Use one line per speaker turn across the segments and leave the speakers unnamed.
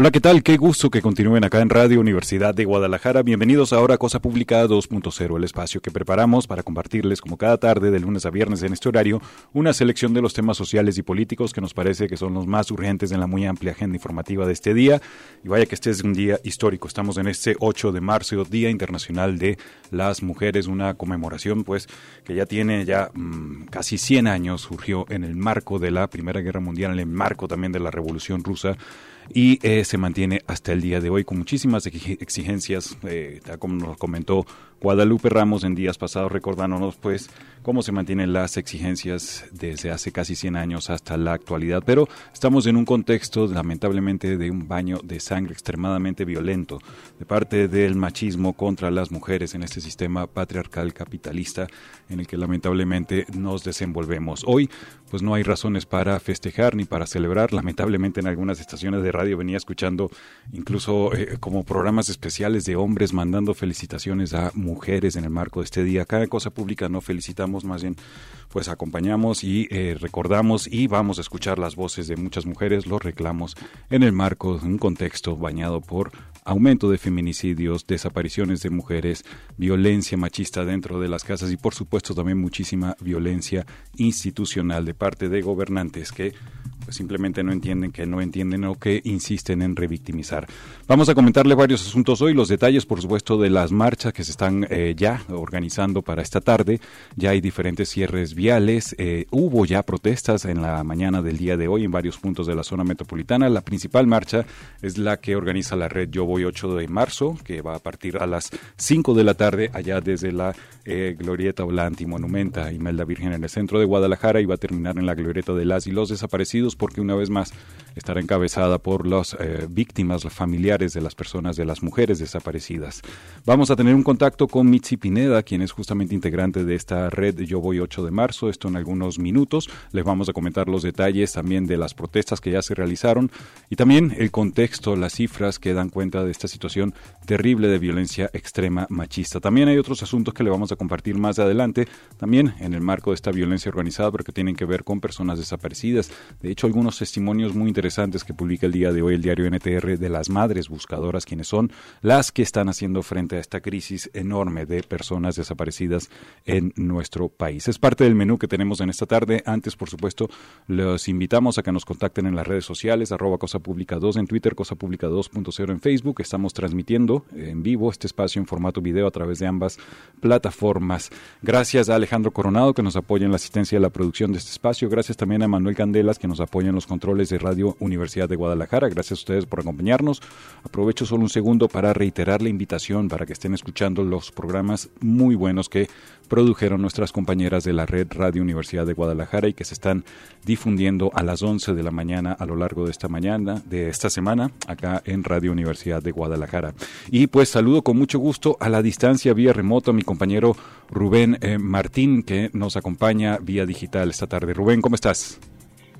Hola, ¿qué tal? Qué gusto que continúen acá en Radio Universidad de Guadalajara. Bienvenidos ahora a Cosa Pública 2.0, el espacio que preparamos para compartirles como cada tarde de lunes a viernes en este horario una selección de los temas sociales y políticos que nos parece que son los más urgentes en la muy amplia agenda informativa de este día. Y vaya que este es un día histórico. Estamos en este 8 de marzo, Día Internacional de las Mujeres, una conmemoración pues que ya tiene ya mmm, casi 100 años, surgió en el marco de la Primera Guerra Mundial, en el marco también de la Revolución Rusa y eh, se mantiene hasta el día de hoy con muchísimas exigencias, eh, como nos comentó Guadalupe Ramos en días pasados recordándonos pues cómo se mantienen las exigencias desde hace casi 100 años hasta la actualidad, pero estamos en un contexto lamentablemente de un baño de sangre extremadamente violento de parte del machismo contra las mujeres en este sistema patriarcal capitalista en el que lamentablemente nos desenvolvemos. Hoy pues no hay razones para festejar ni para celebrar, lamentablemente en algunas estaciones de radio venía escuchando incluso eh, como programas especiales de hombres mandando felicitaciones a mujeres en el marco de este día. Cada cosa pública no felicitamos, más bien pues acompañamos y eh, recordamos y vamos a escuchar las voces de muchas mujeres, los reclamos en el marco de un contexto bañado por aumento de feminicidios, desapariciones de mujeres, violencia machista dentro de las casas y por supuesto también muchísima violencia institucional de parte de gobernantes que simplemente no entienden, que no entienden o que insisten en revictimizar. Vamos a comentarle varios asuntos hoy, los detalles por supuesto de las marchas que se están eh, ya organizando para esta tarde, ya hay diferentes cierres viales, eh, hubo ya protestas en la mañana del día de hoy en varios puntos de la zona metropolitana, la principal marcha es la que organiza la red Yo Voy 8 de marzo, que va a partir a las 5 de la tarde allá desde la eh, Glorieta o la Antimonumenta Imelda Virgen en el centro de Guadalajara y va a terminar en la Glorieta de las y los desaparecidos porque una vez más estará encabezada por las eh, víctimas, los familiares de las personas, de las mujeres desaparecidas. Vamos a tener un contacto con Mitzi Pineda, quien es justamente integrante de esta red Yo Voy 8 de marzo, esto en algunos minutos. Les vamos a comentar los detalles también de las protestas que ya se realizaron y también el contexto, las cifras que dan cuenta de esta situación terrible de violencia extrema machista. También hay otros asuntos que le vamos a compartir más adelante, también en el marco de esta violencia organizada, pero que tienen que ver con personas desaparecidas. De hecho, algunos testimonios muy interesantes que publica el día de hoy el diario NTR de las madres buscadoras, quienes son las que están haciendo frente a esta crisis enorme de personas desaparecidas en nuestro país. Es parte del menú que tenemos en esta tarde. Antes, por supuesto, los invitamos a que nos contacten en las redes sociales, arroba Cosa Pública 2 en Twitter, Cosa Pública 2.0 en Facebook. Estamos transmitiendo en vivo este espacio en formato video a través de ambas plataformas. Gracias a Alejandro Coronado que nos apoya en la asistencia de la producción de este espacio. Gracias también a Manuel Candelas que nos apoya los controles de Radio Universidad de Guadalajara. Gracias a ustedes por acompañarnos. Aprovecho solo un segundo para reiterar la invitación para que estén escuchando los programas muy buenos que produjeron nuestras compañeras de la red Radio Universidad de Guadalajara y que se están difundiendo a las 11 de la mañana a lo largo de esta mañana, de esta semana, acá en Radio Universidad de Guadalajara. Y pues saludo con mucho gusto a la distancia vía remoto a mi compañero Rubén eh, Martín, que nos acompaña vía digital esta tarde. Rubén, ¿cómo estás?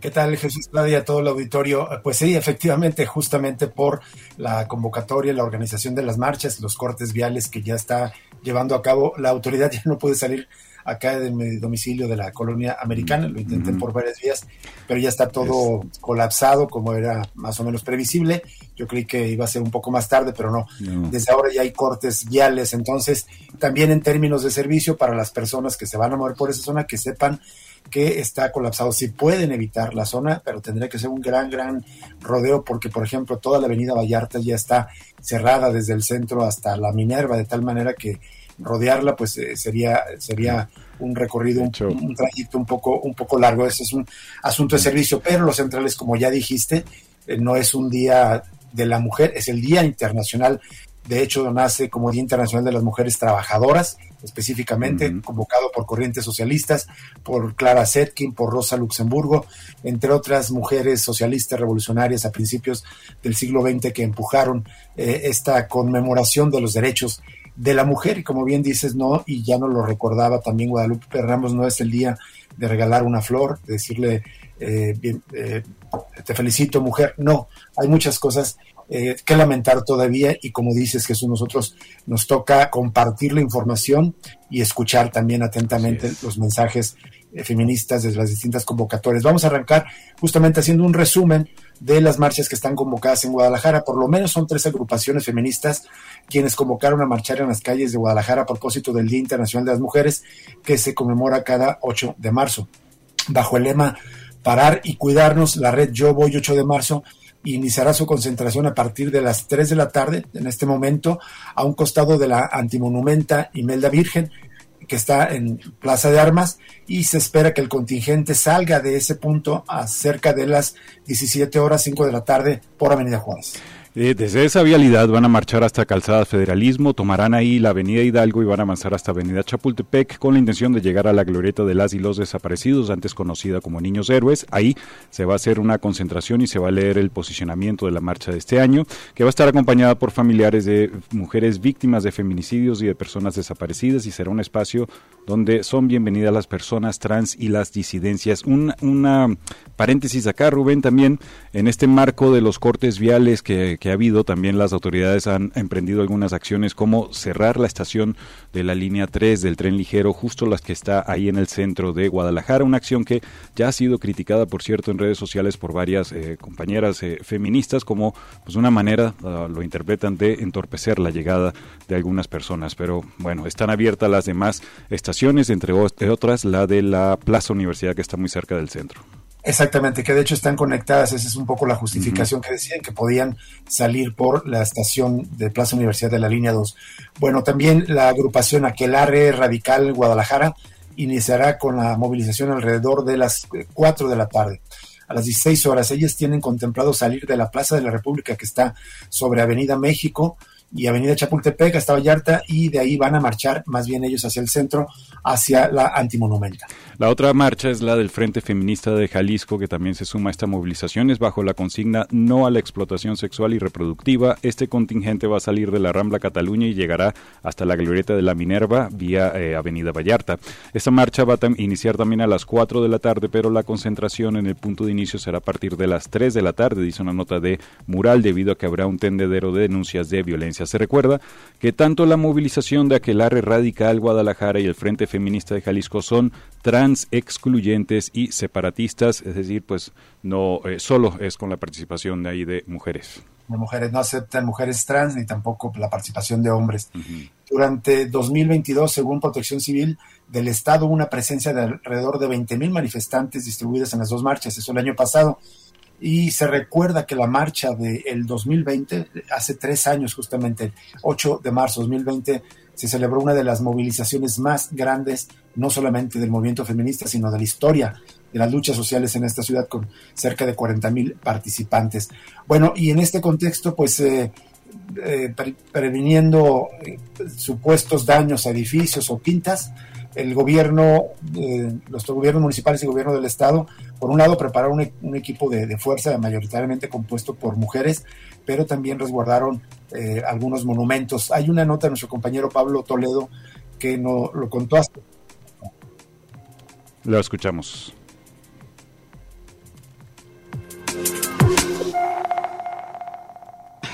¿Qué tal, Jesús Claudia, todo el auditorio? Pues sí, efectivamente, justamente por la convocatoria, la organización de las marchas, los cortes viales que ya está llevando a cabo, la autoridad ya no puede salir acá de mi domicilio de la colonia americana, lo intenté por varias vías, pero ya está todo colapsado como era más o menos previsible. Yo creí que iba a ser un poco más tarde, pero no. no. Desde ahora ya hay cortes viales, entonces también en términos de servicio para las personas que se van a mover por esa zona, que sepan que está colapsado. Si pueden evitar la zona, pero tendría que ser un gran, gran rodeo porque, por ejemplo, toda la avenida Vallarta ya está cerrada desde el centro hasta la Minerva, de tal manera que rodearla pues eh, sería sería un recorrido un, un, trayecto un poco un poco largo ese es un asunto de servicio pero los centrales como ya dijiste eh, no es un día de la mujer es el día internacional De hecho, nace como Día Internacional de las Mujeres Trabajadoras, específicamente, convocado por corrientes socialistas, por Clara Zetkin, por Rosa Luxemburgo, entre otras mujeres socialistas revolucionarias a principios del siglo XX que empujaron eh, esta conmemoración de los derechos de la mujer. Y como bien dices, no, y ya no lo recordaba también Guadalupe Ramos, no es el día de regalar una flor, de decirle, eh, bien, eh, te felicito mujer. No, hay muchas cosas eh, que lamentar todavía y como dices Jesús, nosotros nos toca compartir la información y escuchar también atentamente los mensajes eh, feministas desde las distintas convocatorias. Vamos a arrancar justamente haciendo un resumen de las marchas que están convocadas en Guadalajara. Por lo menos son tres agrupaciones feministas quienes convocaron a marchar en las calles de Guadalajara a propósito del Día Internacional de las Mujeres que se conmemora cada 8 de marzo. Bajo el lema Parar y Cuidarnos, la red Yo Voy 8 de marzo iniciará su concentración a partir de las 3 de la tarde, en este momento, a un costado de la antimonumenta Imelda Virgen, que está en Plaza de Armas, y se espera que el contingente salga de ese punto a cerca de las 17 horas 5 de la tarde por Avenida Juárez.
Eh, desde esa vialidad van a marchar hasta Calzada Federalismo, tomarán ahí la Avenida Hidalgo y van a avanzar hasta Avenida Chapultepec con la intención de llegar a la glorieta de las y los desaparecidos, antes conocida como Niños Héroes. Ahí se va a hacer una concentración y se va a leer el posicionamiento de la marcha de este año, que va a estar acompañada por familiares de mujeres víctimas de feminicidios y de personas desaparecidas y será un espacio donde son bienvenidas las personas trans y las disidencias. una paréntesis acá, Rubén, también en este marco de los cortes viales que ha habido, también las autoridades han emprendido algunas acciones como cerrar la estación de la línea 3 del tren ligero, justo las que está ahí en el centro de Guadalajara, una acción que ya ha sido criticada, por cierto, en redes sociales por varias eh, compañeras eh, feministas como pues una manera, ah, lo interpretan, de entorpecer la llegada de algunas personas. Pero bueno, están abiertas las demás estaciones, entre otras la de la Plaza Universidad que está muy cerca del centro.
Exactamente, que de hecho están conectadas, esa es un poco la justificación que decían, que podían salir por la estación de Plaza Universidad de la línea 2. Bueno, también la agrupación Aquelarre Radical Guadalajara iniciará con la movilización alrededor de las 4 de la tarde. A las 16 horas, ellas tienen contemplado salir de la Plaza de la República que está sobre Avenida México y Avenida Chapultepec hasta Vallarta y de ahí van a marchar más bien ellos hacia el centro, hacia la antimonumenta.
La otra marcha es la del Frente Feminista de Jalisco que también se suma a esta movilización, es bajo la consigna no a la explotación sexual y reproductiva. Este contingente va a salir de la Rambla Cataluña y llegará hasta la Glorieta de la Minerva vía eh, Avenida Vallarta. Esta marcha va a iniciar también a las 4 de la tarde, pero la concentración en el punto de inicio será a partir de las 3 de la tarde, dice una nota de Mural, debido a que habrá un tendedero de denuncias de violencia se recuerda que tanto la movilización de Aquelarre Radical Guadalajara y el Frente Feminista de Jalisco son trans excluyentes y separatistas, es decir, pues no eh, solo es con la participación de ahí de mujeres.
De mujeres, no aceptan mujeres trans ni tampoco la participación de hombres. Durante 2022, según Protección Civil del Estado, hubo una presencia de alrededor de 20.000 manifestantes distribuidas en las dos marchas, eso el año pasado y se recuerda que la marcha del 2020, hace tres años justamente, 8 de marzo de 2020, se celebró una de las movilizaciones más grandes, no solamente del movimiento feminista, sino de la historia de las luchas sociales en esta ciudad, con cerca de 40 mil participantes. Bueno, y en este contexto, pues eh, eh, previniendo eh, supuestos daños a edificios o quintas, el gobierno, los gobiernos municipales y el gobierno del estado por un lado, preparar un, equipo de, fuerza mayoritariamente compuesto por mujeres, pero también resguardaron eh, algunos monumentos. Hay una nota de nuestro compañero Pablo Toledo que no lo contó hasta.
Lo escuchamos.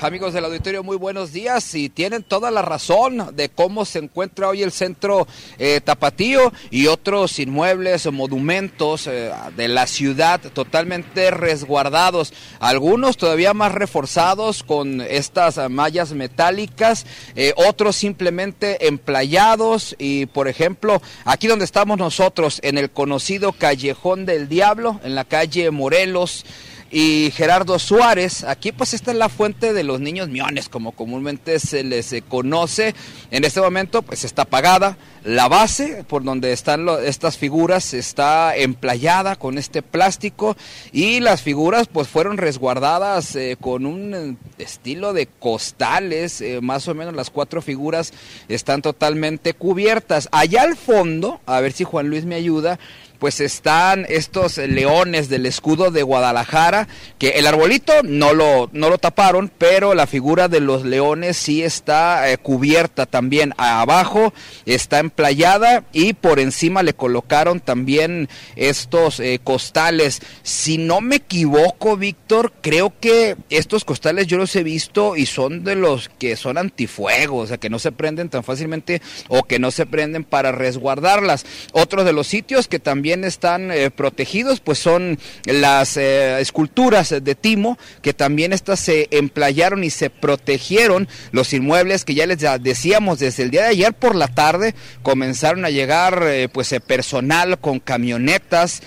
Amigos del auditorio, muy buenos días. Y tienen toda la razón de cómo se encuentra hoy el centro eh, tapatío y otros inmuebles monumentos eh, de la ciudad totalmente resguardados, algunos todavía más reforzados con estas mallas metálicas, eh, otros simplemente emplayados. Y por ejemplo aquí donde estamos nosotros en el conocido callejón del diablo, en la calle Morelos, y Gerardo Suárez. Aquí pues esta es la fuente de los niños miones, como comúnmente se les eh, conoce. En este momento pues está apagada. La base por donde están estas figuras está emplayada con este plástico y las figuras pues fueron resguardadas eh, con un eh, estilo de costales, más o menos las cuatro figuras están totalmente cubiertas. Allá al fondo, a ver si Juan Luis me ayuda, pues están estos leones del escudo de Guadalajara, que el arbolito no lo, no lo taparon, pero la figura de los leones sí está eh, cubierta también abajo, está emplayada y por encima le colocaron también estos eh, costales. Si no me equivoco, Víctor, creo que estos costales yo los he visto y son de los que son antifuego, o sea, que no se prenden tan fácilmente o que no se prenden para resguardarlas. Otro de los sitios que también también están eh, protegidos, pues son las eh, esculturas de Timo, que también estas se emplayaron y se protegieron. Los inmuebles que ya les decíamos desde el día de ayer por la tarde comenzaron a llegar eh, pues personal con camionetas,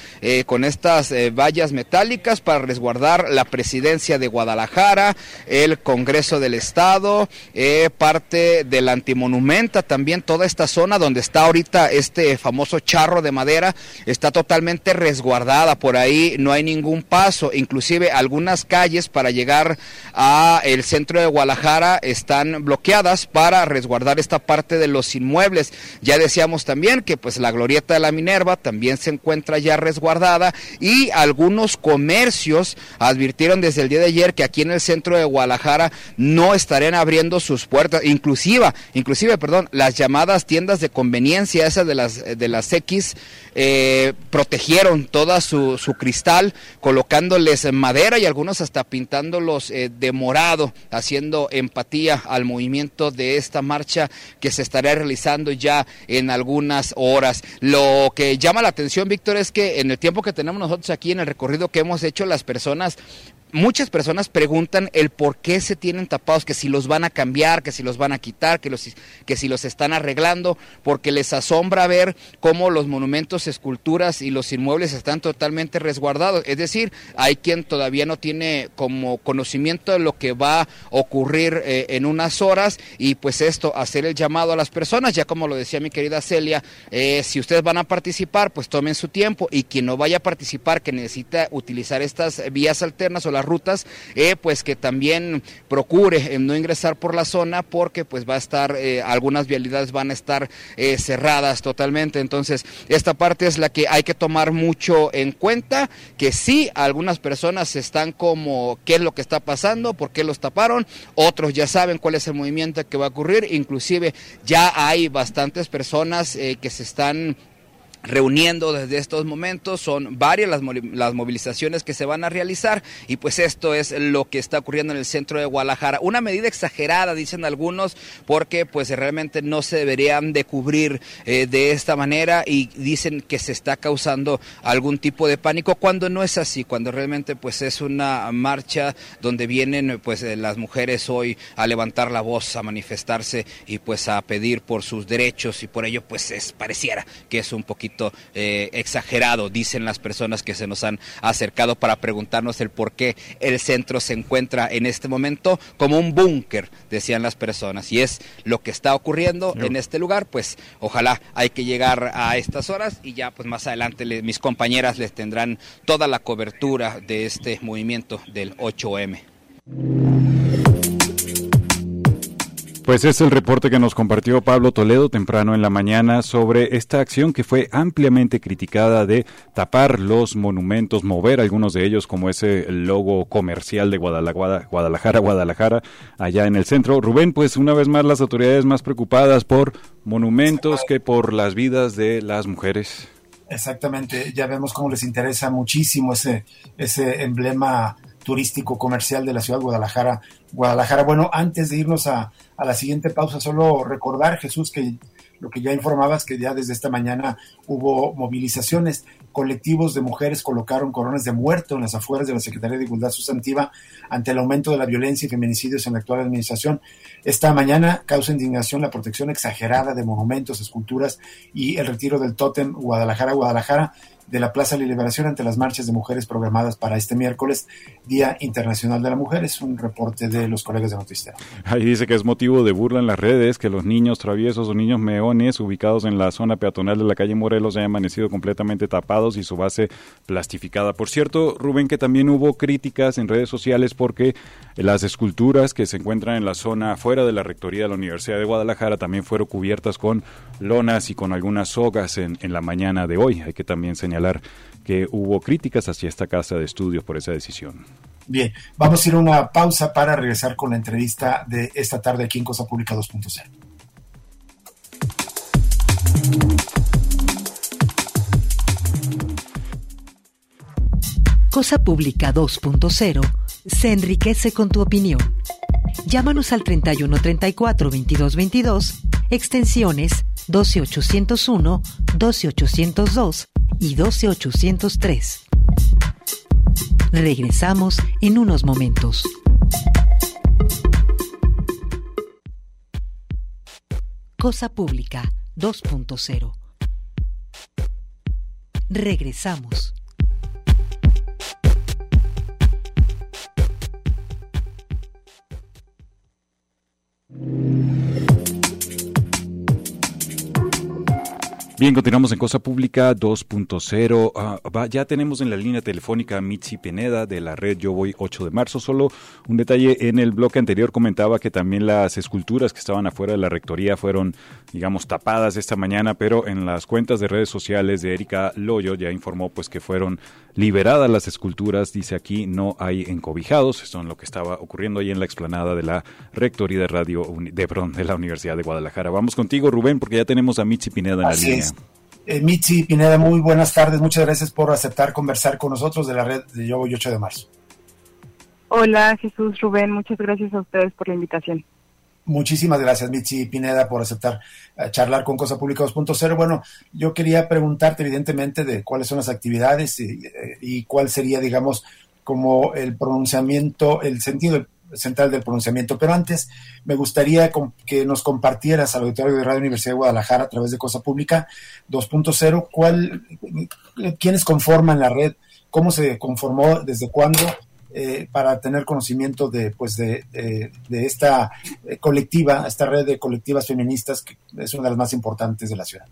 con estas vallas metálicas para resguardar la presidencia de Guadalajara, el Congreso del Estado, parte de la antimonumenta, también toda esta zona donde está ahorita este famoso charro de madera está totalmente resguardada, por ahí no hay ningún paso, inclusive algunas calles para llegar a el centro de Guadalajara están bloqueadas para resguardar esta parte de los inmuebles. Ya decíamos también que pues la glorieta de la Minerva también se encuentra ya resguardada y algunos comercios advirtieron desde el día de ayer que aquí en el centro de Guadalajara no estarían abriendo sus puertas, inclusive, inclusive, perdón, las llamadas tiendas de conveniencia, esas de las de las X eh, protegieron toda su, cristal colocándoles madera y algunos hasta pintándolos eh, de morado, haciendo empatía al movimiento de esta marcha que se estará realizando ya en algunas horas. Lo que llama la atención, Víctor, es que en el tiempo que tenemos nosotros aquí en el recorrido que hemos hecho, las personas muchas personas preguntan el por qué se tienen tapados, que si los van a cambiar, que si los van a quitar, que, los, que si los están arreglando, porque les asombra ver cómo los monumentos, esculturas y los inmuebles están totalmente resguardados. Es decir, hay quien todavía no tiene como conocimiento de lo que va a ocurrir eh, en unas horas y pues esto, hacer el llamado a las personas, ya como lo decía mi querida Celia, eh, si ustedes van a participar, pues tomen su tiempo y quien no vaya a participar, que necesita utilizar estas vías alternas o las rutas, eh, pues que también procure eh, no ingresar por la zona porque pues va a estar, eh, algunas vialidades van a estar cerradas totalmente. Entonces, esta parte es la que hay que tomar mucho en cuenta, que sí, algunas personas están como, ¿qué es lo que está pasando? ¿Por qué los taparon? Otros ya saben cuál es el movimiento que va a ocurrir, inclusive ya hay bastantes personas que se están reuniendo desde estos momentos. Son varias las, movilizaciones que se van a realizar y pues esto es lo que está ocurriendo en el centro de Guadalajara. Una medida exagerada, dicen algunos, porque pues realmente no se deberían de cubrir eh, de esta manera y dicen que se está causando algún tipo de pánico cuando no es así, cuando realmente pues es una marcha donde vienen pues eh, las mujeres hoy a levantar la voz, a manifestarse y pues a pedir por sus derechos y por ello pues es pareciera que es un poquito eh, exagerado, dicen las personas que se nos han acercado para preguntarnos el por qué el centro se encuentra en este momento como un búnker, decían las personas. Y es lo que está ocurriendo en este lugar, pues ojalá hay que llegar a estas horas y ya pues más adelante mis compañeras les tendrán toda la cobertura de este movimiento del 8M.
Pues es el reporte que nos compartió Pablo Toledo temprano en la mañana sobre esta acción que fue ampliamente criticada de tapar los monumentos, mover algunos de ellos como ese logo comercial de Guadalajara, Guadalajara, Guadalajara, allá en el centro. Rubén, pues una vez más las autoridades más preocupadas por monumentos que por las vidas de las mujeres.
Exactamente, ya vemos cómo les interesa muchísimo ese, ese emblema turístico comercial de la ciudad de Guadalajara. Guadalajara, bueno, antes de irnos a, a la siguiente pausa, solo recordar, Jesús, que lo que ya informabas, que ya desde esta mañana hubo movilizaciones, colectivos de mujeres colocaron coronas de muerto en las afueras de la Secretaría de Igualdad Sustantiva ante el aumento de la violencia y feminicidios en la actual administración. Esta mañana causa indignación la protección exagerada de monumentos, esculturas y el retiro del tótem Guadalajara, Guadalajara de la Plaza de la Liberación ante las marchas de mujeres programadas para este miércoles, Día Internacional de la Mujer. Es un reporte de los colegas de Noticiero.
Ahí dice que es motivo de burla en las redes que los niños traviesos o niños meones ubicados en la zona peatonal de la calle Morelos hayan amanecido completamente tapados y su base plastificada. Por cierto, Rubén, que también hubo críticas en redes sociales porque las esculturas que se encuentran en la zona fuera de la rectoría de la Universidad de Guadalajara también fueron cubiertas con lonas y con algunas sogas en, en la mañana de hoy. Hay que también señalar que hubo críticas hacia esta casa de estudios por esa decisión.
Bien, vamos a ir a una pausa para regresar con la entrevista de esta tarde aquí en Cosa Pública 2.0.
Cosa Pública 2.0 se enriquece con tu opinión. Llámanos al 31 34 22 22, extensiones 12801, 12802 y 12803. Regresamos en unos momentos. Cosa Pública 2.0. Regresamos.
Bien, continuamos en Cosa Pública 2.0. Ah, ya tenemos en la línea telefónica a Mitzi Pineda de la red Yo Voy 8 de marzo. Solo un detalle, en el bloque anterior comentaba que también las esculturas que estaban afuera de la rectoría fueron, digamos, tapadas esta mañana, pero en las cuentas de redes sociales de Erika Loyo ya informó pues que fueron liberadas las esculturas. Dice aquí no hay encobijados. Esto es lo que estaba ocurriendo ahí en la explanada de la rectoría de radio de, perdón, de la Universidad de Guadalajara. Vamos contigo, Rubén, porque ya tenemos a Mitzi Pineda en la línea.
Eh, Mitzi Pineda, muy buenas tardes. Muchas gracias por aceptar conversar con nosotros de la red de Yo Voy 8 de marzo.
Hola Jesús Rubén, muchas gracias a ustedes por la invitación.
Muchísimas gracias, Mitzi Pineda, por aceptar eh, charlar con Cosa Pública 2.0. Bueno, yo quería preguntarte, evidentemente, de cuáles son las actividades y, eh, y, cuál sería, digamos, como el pronunciamiento, el sentido central del pronunciamiento. Pero antes, me gustaría que nos compartieras al auditorio de Radio Universidad de Guadalajara a través de Cosa Pública 2.0, cuál, quiénes conforman la red, cómo se conformó, desde cuándo, eh, para tener conocimiento de, pues de, de, esta colectiva, esta red de colectivas feministas que es una de las más importantes de la ciudad.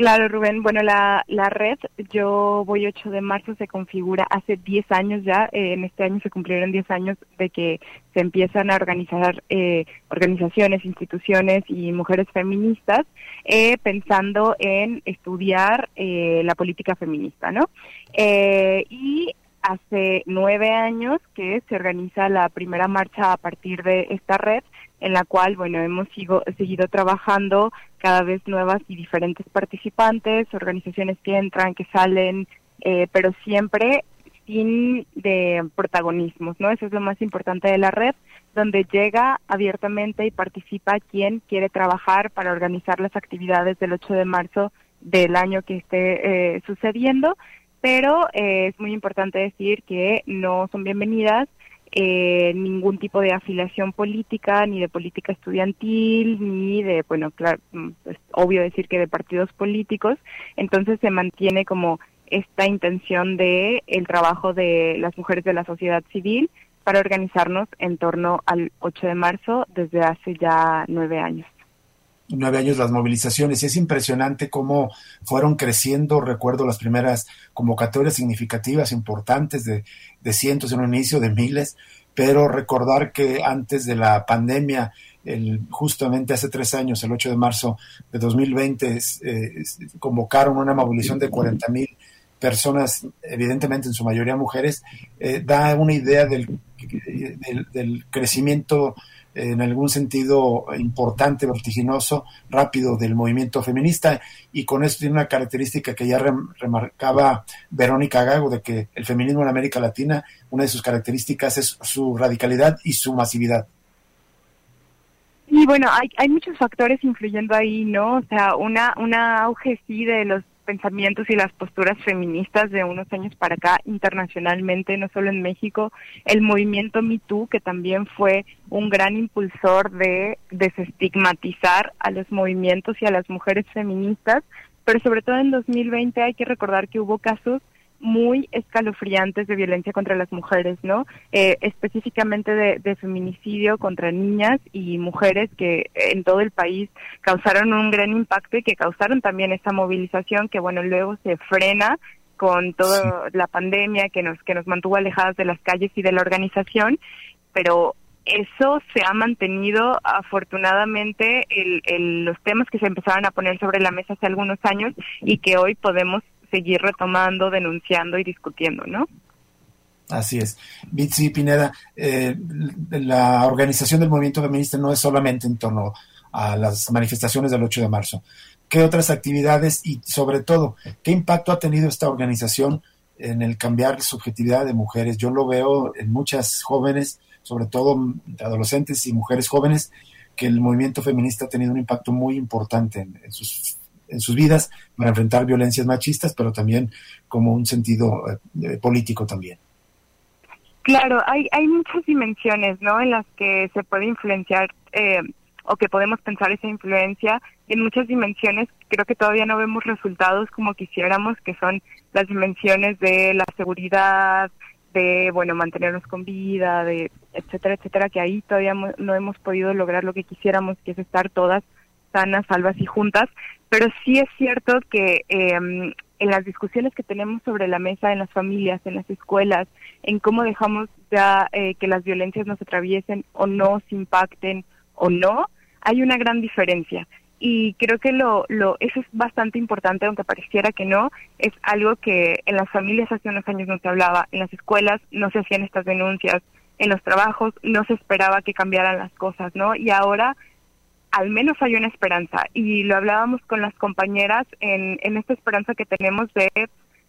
Claro, Rubén. Bueno, la, la red Yo Voy 8 de marzo se configura hace 10 años ya. Eh, en este año se cumplieron 10 años de que se empiezan a organizar eh, organizaciones, instituciones y mujeres feministas eh, pensando en estudiar eh, la política feminista, ¿no? Eh, y hace nueve años que se organiza la primera marcha a partir de esta red en la cual, bueno, hemos sigo, seguido trabajando cada vez nuevas y diferentes participantes, organizaciones que entran, que salen, eh, pero siempre sin de protagonismos, ¿no? Eso es lo más importante de la red, donde llega abiertamente y participa quien quiere trabajar para organizar las actividades del 8 de marzo del año que esté eh, sucediendo, pero eh, es muy importante decir que no son bienvenidas eh, ningún tipo de afiliación política, ni de política estudiantil, ni de, bueno, claro, mm, es pues, obvio decir que de partidos políticos, entonces se mantiene como esta intención de el trabajo de las mujeres de la sociedad civil para organizarnos en torno al 8 de marzo desde hace ya nueve años
nueve años las movilizaciones. Y es impresionante cómo fueron creciendo, recuerdo las primeras convocatorias significativas, importantes, de, de cientos en un inicio, de miles, pero recordar que antes de la pandemia, el, justamente hace tres años, el 8 de marzo de 2020, eh, convocaron una movilización de 40 mil personas, evidentemente en su mayoría mujeres, eh, da una idea del, del, del crecimiento en algún sentido importante, vertiginoso, rápido del movimiento feminista y con esto tiene una característica que ya remarcaba Verónica Gago de que el feminismo en América Latina, una de sus características es su radicalidad y su masividad.
Y bueno, hay, hay muchos factores influyendo ahí, ¿no? O sea, una, una auge sí de los pensamientos y las posturas feministas de unos años para acá internacionalmente, no solo en México, el movimiento #MeToo que también fue un gran impulsor de desestigmatizar a los movimientos y a las mujeres feministas, pero sobre todo en 2020 hay que recordar que hubo casos muy escalofriantes de violencia contra las mujeres, ¿no? Eh, específicamente de, feminicidio contra niñas y mujeres que en todo el país causaron un gran impacto y que causaron también esa movilización que, bueno, luego se frena con toda la pandemia que nos que nos mantuvo alejadas de las calles y de la organización, pero eso se ha mantenido afortunadamente el, los temas que se empezaron a poner sobre la mesa hace algunos años y que hoy podemos seguir retomando, denunciando y discutiendo, ¿no?
Así es. Bitsi Pineda, eh, la organización del movimiento feminista no es solamente en torno a las manifestaciones del 8 de marzo. ¿Qué otras actividades y sobre todo, qué impacto ha tenido esta organización en el cambiar la subjetividad de mujeres? Yo lo veo en muchas jóvenes, sobre todo adolescentes y mujeres jóvenes, que el movimiento feminista ha tenido un impacto muy importante en sus en sus vidas para enfrentar violencias machistas, pero también como un sentido eh, político también.
Claro, hay, hay muchas dimensiones, ¿no? En las que se puede influenciar eh, o que podemos pensar esa influencia. En muchas dimensiones creo que todavía no vemos resultados como quisiéramos, que son las dimensiones de la seguridad, de, bueno, mantenernos con vida, de etcétera, etcétera, que ahí todavía no hemos podido lograr lo que quisiéramos, que es estar todas sanas, salvas y juntas, pero sí es cierto que em, en las discusiones que tenemos sobre la mesa en las familias, en las escuelas, en cómo dejamos ya eh, que las violencias nos atraviesen o no, se impacten o no, hay una gran diferencia. Y creo que lo, lo, eso es bastante importante, aunque pareciera que no, es algo que en las familias hace unos años no se hablaba, en las escuelas no se hacían estas denuncias, en los trabajos no se esperaba que cambiaran las cosas, ¿no? Y ahora al menos hay una esperanza. Y lo hablábamos con las compañeras en, en esta esperanza que tenemos de,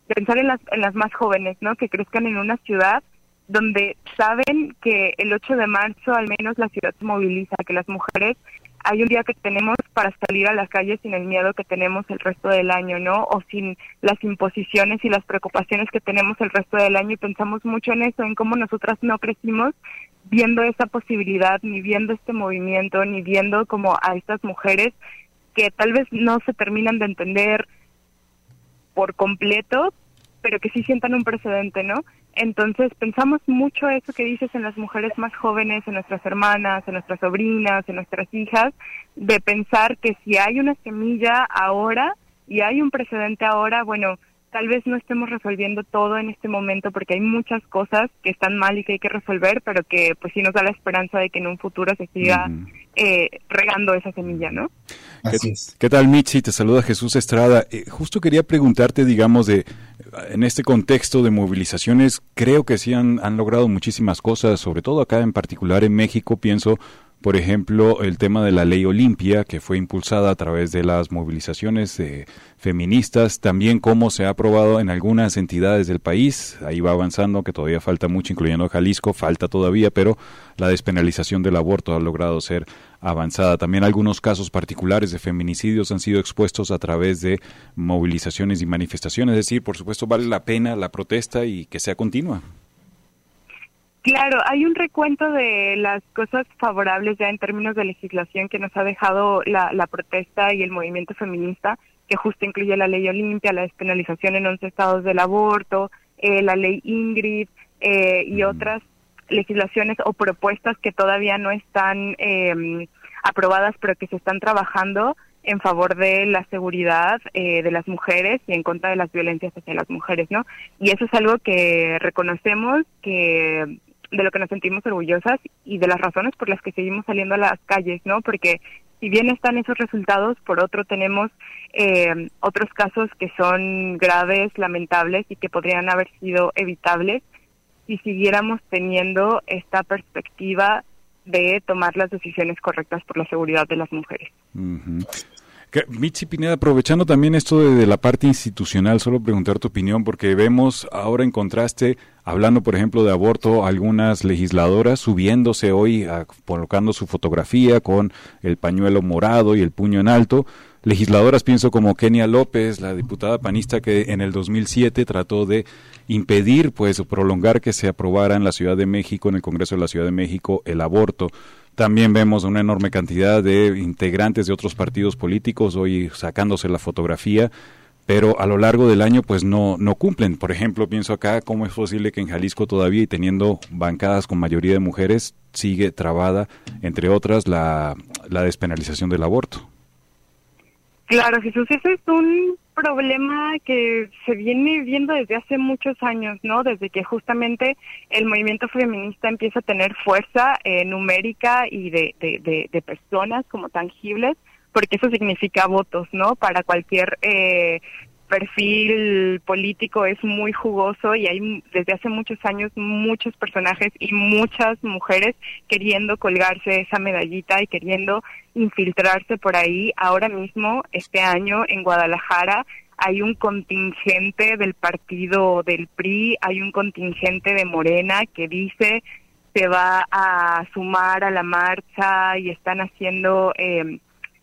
pensar en las, en las más jóvenes, ¿no? Que crezcan en una ciudad donde saben que el 8 de marzo al menos la ciudad se moviliza, que las mujeres hay un día que tenemos para salir a las calles sin el miedo que tenemos el resto del año, ¿no? O sin las imposiciones y las preocupaciones que tenemos el resto del año y pensamos mucho en eso, en cómo nosotras no crecimos viendo esa posibilidad, ni viendo este movimiento, ni viendo como a estas mujeres que tal vez no se terminan de entender por completo, pero que sí sientan un precedente, ¿no? Entonces pensamos mucho eso que dices en las mujeres más jóvenes, en nuestras hermanas, en nuestras sobrinas, en nuestras hijas, de pensar que si hay una semilla ahora y hay un precedente ahora, bueno, tal vez no estemos resolviendo todo en este momento porque hay muchas cosas que están mal y que hay que resolver, pero que pues sí nos da la esperanza de que en un futuro se siga eh, regando esa semilla, ¿no?
¿Qué, ¿Qué, tal, Michi? Te saluda Jesús Estrada. Eh, justo quería preguntarte, digamos, de en este contexto de movilizaciones, creo que sí han, han logrado muchísimas cosas, sobre todo acá en particular en México, pienso por ejemplo, el tema de la ley Olimpia, que fue impulsada a través de las movilizaciones eh, feministas, también cómo se ha aprobado en algunas entidades del país, ahí va avanzando, que todavía falta mucho, incluyendo Jalisco, falta todavía, pero la despenalización del aborto ha logrado ser avanzada. También algunos casos particulares de feminicidios han sido expuestos a través de movilizaciones y manifestaciones, es decir, por supuesto vale la pena la protesta y que sea continua.
Claro, hay un recuento de las cosas favorables ya en términos de legislación que nos ha dejado la, la protesta y el movimiento feminista, que justo incluye la ley Olimpia, la despenalización en 11 estados del aborto, eh, la ley Ingrid eh, y otras legislaciones o propuestas que todavía no están eh, aprobadas, pero que se están trabajando en favor de la seguridad eh, de las mujeres y en contra de las violencias hacia las mujeres, ¿no? Y eso es algo que reconocemos que de lo que nos sentimos orgullosas y de las razones por las que seguimos saliendo a las calles, ¿no? Porque si bien están esos resultados, por otro tenemos eh, otros casos que son graves, lamentables y que podrían haber sido evitables si siguiéramos teniendo esta perspectiva de tomar las decisiones correctas por la seguridad de las mujeres.
Michi Pineda, aprovechando también esto de, la parte institucional, solo preguntar tu opinión, porque vemos ahora en contraste, hablando por ejemplo de aborto, algunas legisladoras subiéndose hoy, colocando su fotografía con el pañuelo morado y el puño en alto. Legisladoras, pienso como Kenia López, la diputada panista que en el 2007 trató de impedir, pues, o prolongar que se aprobara en la Ciudad de México, en el Congreso de la Ciudad de México, el aborto. También vemos una enorme cantidad de integrantes de otros partidos políticos hoy sacándose la fotografía pero a lo largo del año pues no, no cumplen. Por ejemplo, pienso acá cómo es posible que en Jalisco todavía y teniendo bancadas con mayoría de mujeres sigue trabada, entre otras, la, la despenalización del aborto.
Claro, Jesús, ese es un problema que se viene viendo desde hace muchos años, ¿no? Desde que justamente el movimiento feminista empieza a tener fuerza eh, numérica y de, de, de personas como tangibles porque eso significa votos, ¿no? Para cualquier eh, perfil político es muy jugoso y hay desde hace muchos años muchos personajes y muchas mujeres queriendo colgarse esa medallita y queriendo infiltrarse por ahí. Ahora mismo, este año en Guadalajara, hay un contingente del partido del PRI, hay un contingente de Morena que dice se va a sumar a la marcha y están haciendo... Eh,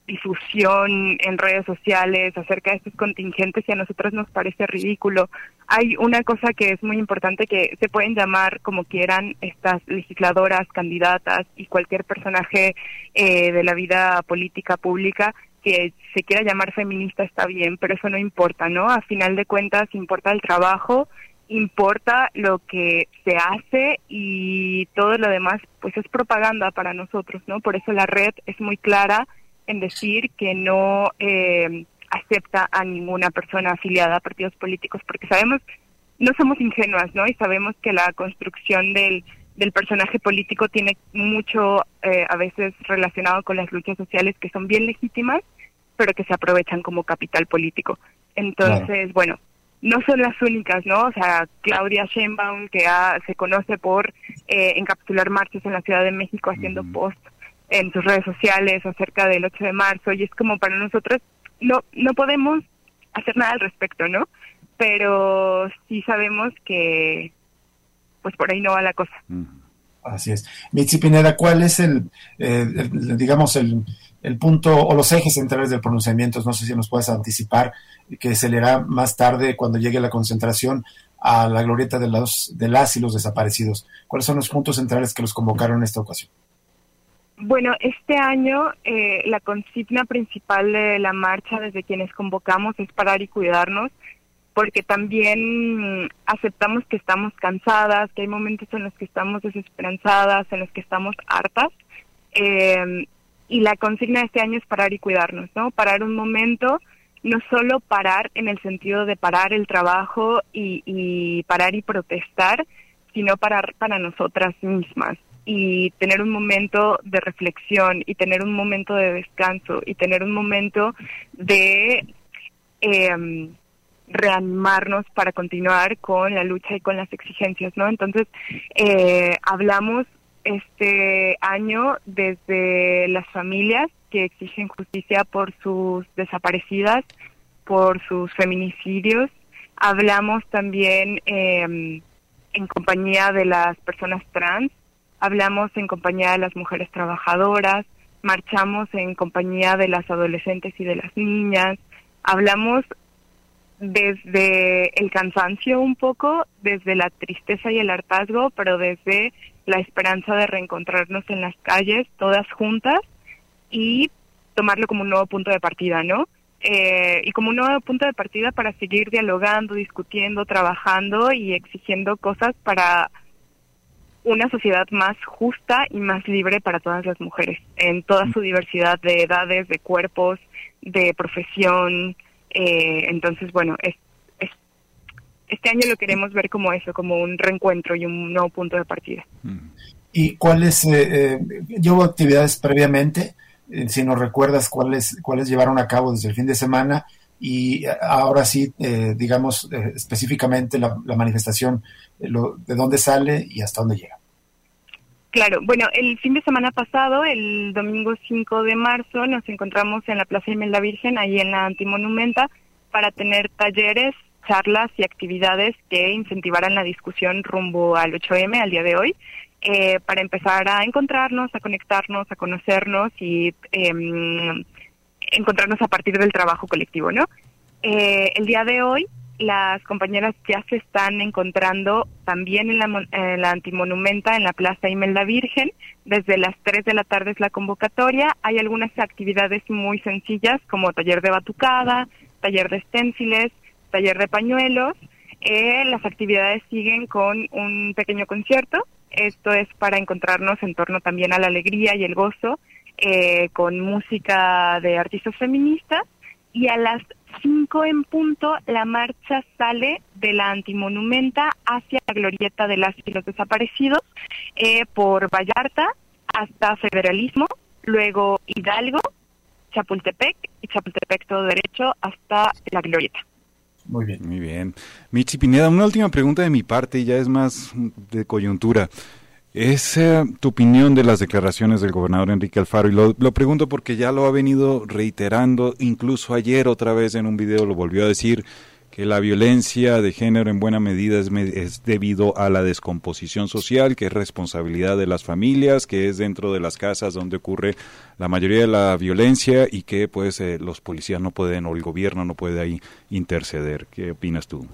difusión en redes sociales acerca de estos contingentes y a nosotros nos parece ridículo. Hay una cosa que es muy importante que se pueden llamar como quieran estas legisladoras, candidatas y cualquier personaje eh, de la vida política pública que se quiera llamar feminista está bien, pero eso no importa, ¿no? A final de cuentas importa el trabajo, importa lo que se hace y todo lo demás pues es propaganda para nosotros, ¿no? Por eso la red es muy clara en decir que no eh, acepta a ninguna persona afiliada a partidos políticos, porque sabemos, no somos ingenuas, ¿no? Y sabemos que la construcción del, del personaje político tiene mucho, eh, a veces, relacionado con las luchas sociales que son bien legítimas, pero que se aprovechan como capital político. Entonces, bueno, no son las únicas, ¿no? O sea, Claudia Sheinbaum, que se conoce por eh, encapsular marchas en la Ciudad de México haciendo post en sus redes sociales acerca del 8 de marzo y es como para nosotros no no podemos hacer nada al respecto, ¿no? Pero sí sabemos que pues por ahí no va la cosa.
Así es. Mitzi Pineda, ¿cuál es el, digamos, el, el, punto o los ejes centrales del pronunciamiento? No sé si nos puedes anticipar, que se leerá más tarde cuando llegue la concentración a la glorieta de, los, de las y los desaparecidos. ¿Cuáles son los puntos centrales que los convocaron en esta ocasión?
Bueno, este año eh, la consigna principal de la marcha desde quienes convocamos es parar y cuidarnos, porque también aceptamos que estamos cansadas, que hay momentos en los que estamos desesperanzadas, en los que estamos hartas. Eh, y la consigna de este año es parar y cuidarnos, ¿no? Parar un momento, no solo parar en el sentido de parar el trabajo y, y parar y protestar, sino parar para nosotras mismas y tener un momento de reflexión y tener un momento de descanso y tener un momento de eh, reanimarnos para continuar con la lucha y con las exigencias, ¿no? Entonces, eh, hablamos este año desde las familias que exigen justicia por sus desaparecidas, por sus feminicidios. Hablamos también eh, en compañía de las personas trans hablamos en compañía de las mujeres trabajadoras, marchamos en compañía de las adolescentes y de las niñas, hablamos desde el cansancio un poco, desde la tristeza y el hartazgo, pero desde la esperanza de reencontrarnos en las calles todas juntas y tomarlo como un nuevo punto de partida, ¿no? Eh, y como un nuevo punto de partida para seguir dialogando, discutiendo, trabajando y exigiendo cosas para una sociedad más justa y más libre para todas las mujeres, en toda su diversidad de edades, de cuerpos, de profesión. Eh, entonces, bueno, es, este año lo queremos ver como eso, como un reencuentro y un nuevo punto de partida.
¿Y cuáles, eh, eh, llevo actividades previamente? Eh, si nos recuerdas cuáles, cuáles llevaron a cabo desde el fin de semana y ahora sí, eh, digamos eh, específicamente la, manifestación, eh, de dónde sale y hasta dónde llega.
Claro, bueno, el fin de semana pasado, el domingo 5 de marzo, nos encontramos en la Plaza Imelda Virgen, ahí en la Antimonumenta, para tener talleres, charlas y actividades que incentivaran la discusión rumbo al 8M, al día de hoy, para empezar a encontrarnos, a conectarnos, a conocernos y em, encontrarnos a partir del trabajo colectivo, ¿no? Eh, el día de hoy las compañeras ya se están encontrando también en la, en la antimonumenta en la Plaza Imelda Virgen. Desde las 3 de la tarde es la convocatoria. Hay algunas actividades muy sencillas como taller de batucada, taller de esténciles, taller de pañuelos. Eh, las actividades siguen con un pequeño concierto. Esto es para encontrarnos en torno también a la alegría y el gozo eh, con música de artistas feministas. Y a las 5 en punto la marcha sale de la antimonumenta hacia la glorieta de las y los desaparecidos eh, por Vallarta hasta Federalismo, luego Hidalgo, Chapultepec y Chapultepec todo derecho hasta la glorieta.
Muy bien. Muy bien. Michi Pineda, una última pregunta de mi parte y ya es más de coyuntura. Es tu opinión de las declaraciones del gobernador Enrique Alfaro y lo, pregunto porque ya lo ha venido reiterando, incluso ayer otra vez en un video lo volvió a decir, que la violencia de género en buena medida es, es, debido a la descomposición social, que es responsabilidad de las familias, que es dentro de las casas donde ocurre la mayoría de la violencia y que pues eh, los policías no pueden o el gobierno no puede ahí interceder. ¿Qué opinas tú?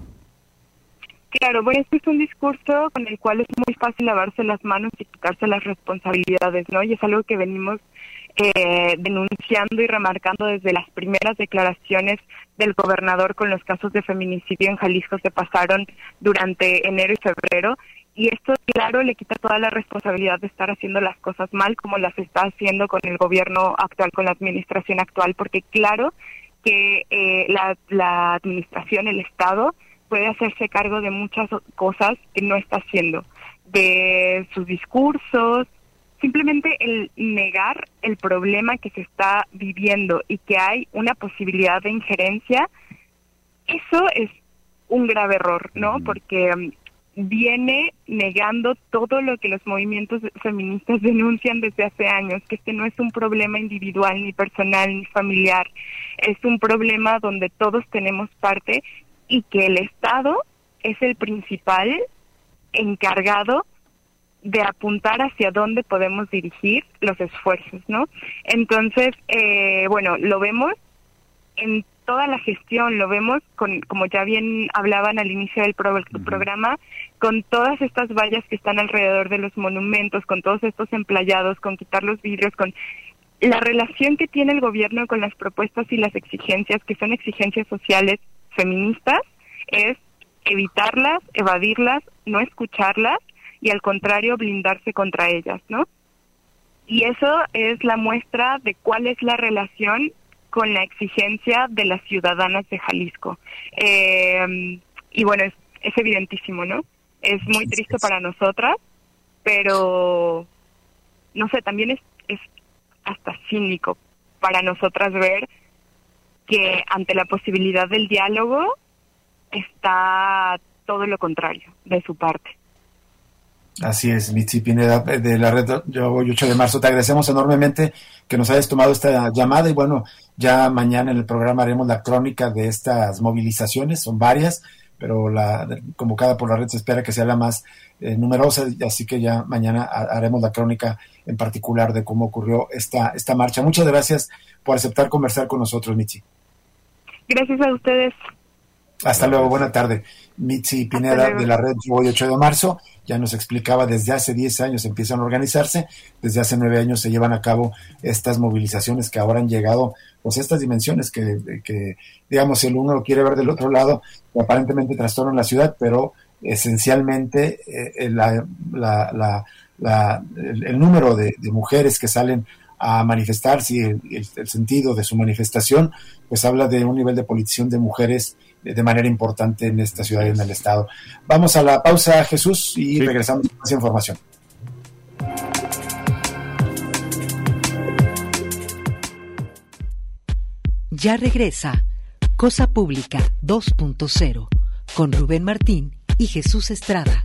Claro, bueno, este es un discurso con el cual es muy fácil lavarse las manos y quitarse las responsabilidades, ¿no? Y es algo que venimos eh, denunciando y remarcando desde las primeras declaraciones del gobernador con los casos de feminicidio en Jalisco se pasaron durante enero y febrero. Y esto, claro, le quita toda la responsabilidad de estar haciendo las cosas mal como las está haciendo con el gobierno actual, con la administración actual, porque claro que eh, la, la administración, el Estado, puede hacerse cargo de muchas cosas que no está haciendo, de sus discursos, simplemente el negar el problema que se está viviendo y que hay una posibilidad de injerencia, eso es un grave error, ¿no? Porque um, viene negando todo lo que los movimientos feministas denuncian desde hace años, que este no es un problema individual, ni personal, ni familiar, es un problema donde todos tenemos parte y que el Estado es el principal encargado de apuntar hacia dónde podemos dirigir los esfuerzos, ¿no? Entonces, eh, bueno, lo vemos en toda la gestión, lo vemos con, como ya bien hablaban al inicio del programa, con todas estas vallas que están alrededor de los monumentos, con todos estos emplayados, con quitar los vidrios, con la relación que tiene el gobierno con las propuestas y las exigencias, que son exigencias sociales feministas es evitarlas, evadirlas, no escucharlas y al contrario blindarse contra ellas, ¿no? Y eso es la muestra de cuál es la relación con la exigencia de las ciudadanas de Jalisco. Eh, y bueno, es, es evidentísimo, ¿no? Es muy triste para nosotras, pero no sé, también es, es hasta cínico para nosotras ver que ante la posibilidad del diálogo está todo lo contrario de su parte.
Así es, Mitzi Pineda de la red Yo voy 8 de marzo. Te agradecemos enormemente que nos hayas tomado esta llamada y bueno, ya mañana en el programa haremos la crónica de estas movilizaciones, son varias, pero la convocada por la red se espera que sea la más eh, numerosa, así que ya mañana haremos la crónica en particular de cómo ocurrió esta, esta marcha. Muchas gracias por aceptar conversar con nosotros, Mitzi.
Gracias a ustedes.
Hasta luego, buena tarde. Mitzi Pineda de la red Hoy 8 de marzo ya nos explicaba, desde hace 10 años empiezan a organizarse, desde hace 9 años se llevan a cabo estas movilizaciones que ahora han llegado, pues estas dimensiones que, que digamos, el uno lo quiere ver del otro lado, aparentemente trastornan la ciudad, pero esencialmente eh, la, la, la, el, número de, mujeres que salen a manifestarse y el, sentido de su manifestación, pues habla de un nivel de politización de mujeres de manera importante en esta ciudad y en el estado. Vamos a la pausa, Jesús, y regresamos con más información.
Ya regresa Cosa Pública 2.0 con Rubén Martín y Jesús Estrada.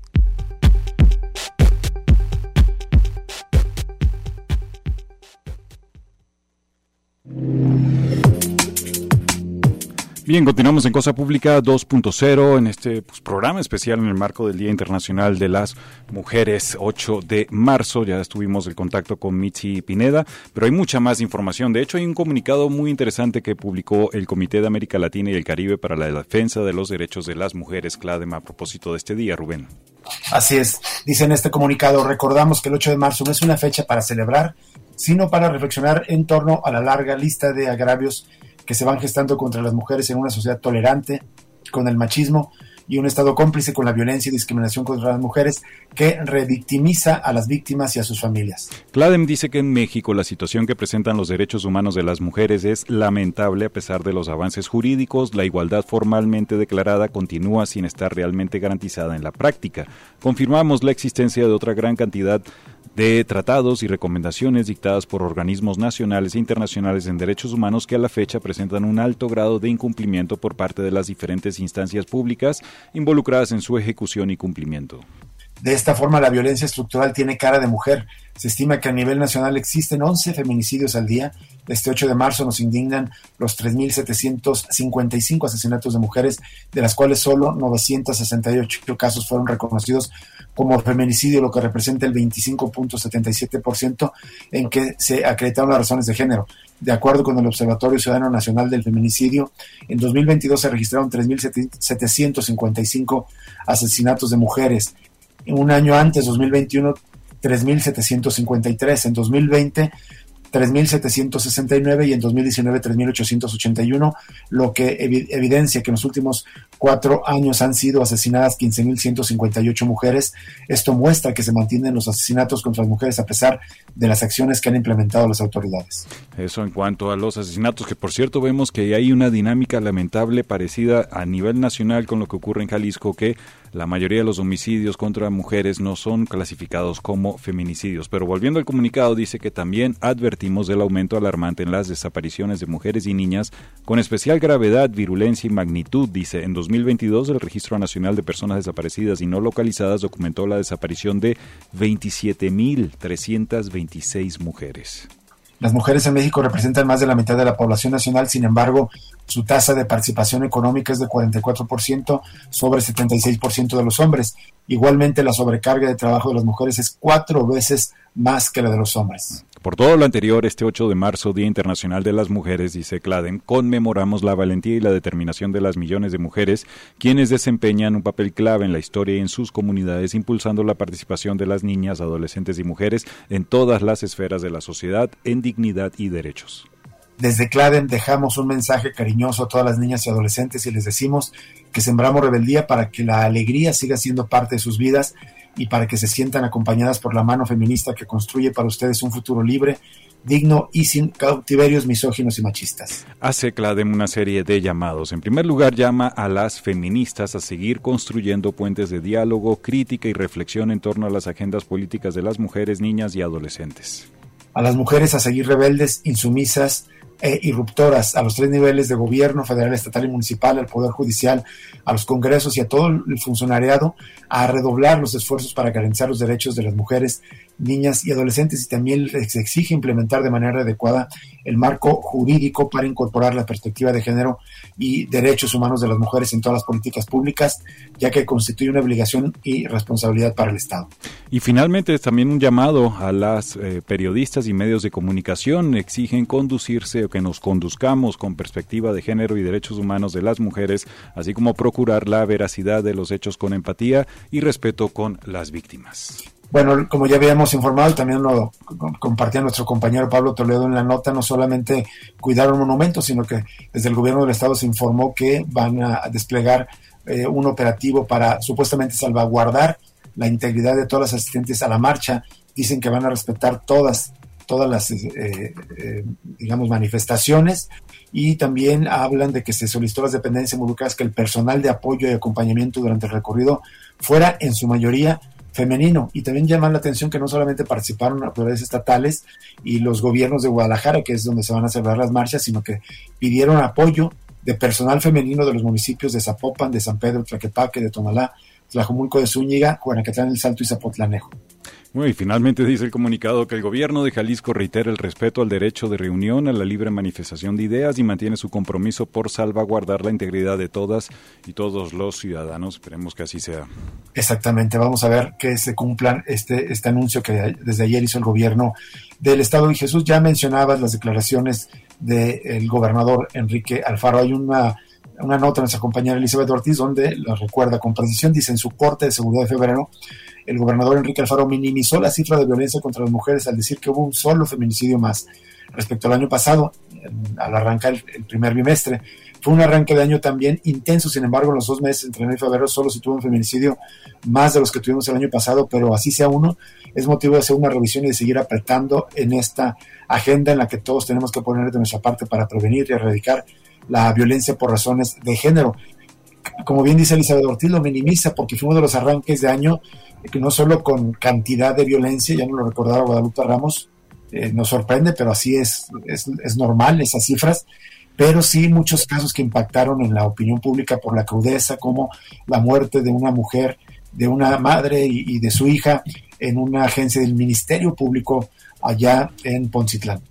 Bien, continuamos en Cosa Pública 2.0 en este pues, programa especial en el marco del Día Internacional de las Mujeres, 8 de marzo. Ya estuvimos en contacto con Mitzi Pineda, pero hay mucha más información. De hecho, hay un comunicado muy interesante que publicó el Comité de América Latina y el Caribe para la Defensa de los Derechos de las Mujeres, CLADEM, a propósito de este día, Rubén.
Así es, dice en este comunicado, recordamos que el 8 de marzo no es una fecha para celebrar, sino para reflexionar en torno a la larga lista de agravios que se van gestando contra las mujeres en una sociedad tolerante con el machismo y un Estado cómplice con la violencia y discriminación contra las mujeres que revictimiza a las víctimas y a sus familias.
Cladem dice que en México la situación que presentan los derechos humanos de las mujeres es lamentable a pesar de los avances jurídicos, la igualdad formalmente declarada continúa sin estar realmente garantizada en la práctica. Confirmamos la existencia de otra gran cantidad de tratados y recomendaciones dictadas por organismos nacionales e internacionales en derechos humanos que a la fecha presentan un alto grado de incumplimiento por parte de las diferentes instancias públicas involucradas en su ejecución y cumplimiento.
De esta forma, la violencia estructural tiene cara de mujer. Se estima que a nivel nacional existen 11 feminicidios al día. Este 8 de marzo nos indignan los 3.755 asesinatos de mujeres, de las cuales solo 968 casos fueron reconocidos como feminicidio, lo que representa el 25.77% en que se acreditaron las razones de género. De acuerdo con el Observatorio Ciudadano Nacional del Feminicidio, en 2022 se registraron 3.755 asesinatos de mujeres. Un año antes, 2021, 3.753. En 2020 3.769 y en 2019 3.881, lo que evidencia que en los últimos cuatro años han sido asesinadas 15.158 mujeres. Esto muestra que se mantienen los asesinatos contra las mujeres a pesar de las acciones que han implementado las autoridades.
Eso en cuanto a los asesinatos, que por cierto vemos que hay una dinámica lamentable parecida a nivel nacional con lo que ocurre en Jalisco, que la mayoría de los homicidios contra mujeres no son clasificados como feminicidios. Pero volviendo al comunicado, dice que también advertimos del aumento alarmante en las desapariciones de mujeres y niñas, con especial gravedad, virulencia y magnitud. Dice, en 2022 el Registro Nacional de Personas Desaparecidas y No Localizadas documentó la desaparición de 27.326 mujeres.
Las mujeres en México representan más de la mitad de la población nacional, sin embargo, su tasa de participación económica es de 44% sobre 76% de los hombres. Igualmente, la sobrecarga de trabajo de las mujeres es cuatro veces más que la de los hombres.
Por todo lo anterior, este 8 de marzo, Día Internacional de las Mujeres, dice Claden, conmemoramos la valentía y la determinación de las millones de mujeres quienes desempeñan un papel clave en la historia y en sus comunidades, impulsando la participación de las niñas, adolescentes y mujeres en todas las esferas de la sociedad en dignidad y derechos.
Desde Claden dejamos un mensaje cariñoso a todas las niñas y adolescentes y les decimos que sembramos rebeldía para que la alegría siga siendo parte de sus vidas y para que se sientan acompañadas por la mano feminista que construye para ustedes un futuro libre, digno y sin cautiverios misóginos y machistas.
Hace CLADEM una serie de llamados. En primer lugar, llama a las feministas a seguir construyendo puentes de diálogo, crítica y reflexión en torno a las agendas políticas de las mujeres, niñas y adolescentes.
A las mujeres a seguir rebeldes, insumisas, e irruptoras a los tres niveles de gobierno, federal, estatal y municipal, al Poder Judicial, a los congresos y a todo el funcionariado a redoblar los esfuerzos para garantizar los derechos de las mujeres, niñas y adolescentes y también les exige implementar de manera adecuada el marco jurídico para incorporar la perspectiva de género y derechos humanos de las mujeres en todas las políticas públicas, ya que constituye una obligación y responsabilidad para el Estado.
Y finalmente también un llamado a las eh, periodistas y medios de comunicación exigen conducirse o que nos conduzcamos con perspectiva de género y derechos humanos de las mujeres, así como procurar la veracidad de los hechos con empatía y respeto con las víctimas.
Bueno, como ya habíamos informado, también lo compartía nuestro compañero Pablo Toledo en la nota, no solamente cuidar un monumento, sino que desde el gobierno del estado se informó que van a desplegar eh, un operativo para supuestamente salvaguardar la integridad de todas las asistentes a la marcha. Dicen que van a respetar todas todas las, eh, eh, digamos, manifestaciones y también hablan de que se solicitó a las dependencias involucradas que el personal de apoyo y acompañamiento durante el recorrido fuera en su mayoría femenino. Y también llama la atención que no solamente participaron autoridades estatales y los gobiernos de Guadalajara, que es donde se van a celebrar las marchas, sino que pidieron apoyo de personal femenino de los municipios de Zapopan, de San Pedro, Tlaquepaque, de Tonalá, Tlajumulco de Zúñiga, Juanacatlán, El Salto y Zapotlanejo.
Bueno, y finalmente dice el comunicado que el gobierno de Jalisco reitera el respeto al derecho de reunión, a la libre manifestación de ideas y mantiene su compromiso por salvaguardar la integridad de todas y todos los ciudadanos. Esperemos que así sea.
Exactamente, vamos a ver que se cumplan este, este anuncio que desde ayer hizo el gobierno del Estado. Y Jesús, ya mencionabas las declaraciones del gobernador Enrique Alfaro. Hay una una nota de nuestra compañera Elizabeth Ortiz donde lo recuerda con precisión, dice en su corte de seguridad de febrero, el gobernador Enrique Alfaro minimizó la cifra de violencia contra las mujeres al decir que hubo un solo feminicidio más respecto al año pasado, al arrancar el, primer bimestre. Fue un arranque de año también intenso, sin embargo, en los dos meses entre enero y febrero solo se tuvo un feminicidio más de los que tuvimos el año pasado, pero así sea uno, es motivo de hacer una revisión y de seguir apretando en esta agenda en la que todos tenemos que poner de nuestra parte para prevenir y erradicar la violencia por razones de género. Como bien dice Elizabeth Ortiz, lo minimiza porque fue uno de los arranques de año que no solo con cantidad de violencia, ya no lo recordaba Guadalupe Ramos, eh, nos sorprende, pero así es, es, normal esas cifras, pero sí muchos casos que impactaron en la opinión pública por la crudeza, como la muerte de una mujer, de una madre y de su hija en una agencia del Ministerio Público allá en Poncitlán.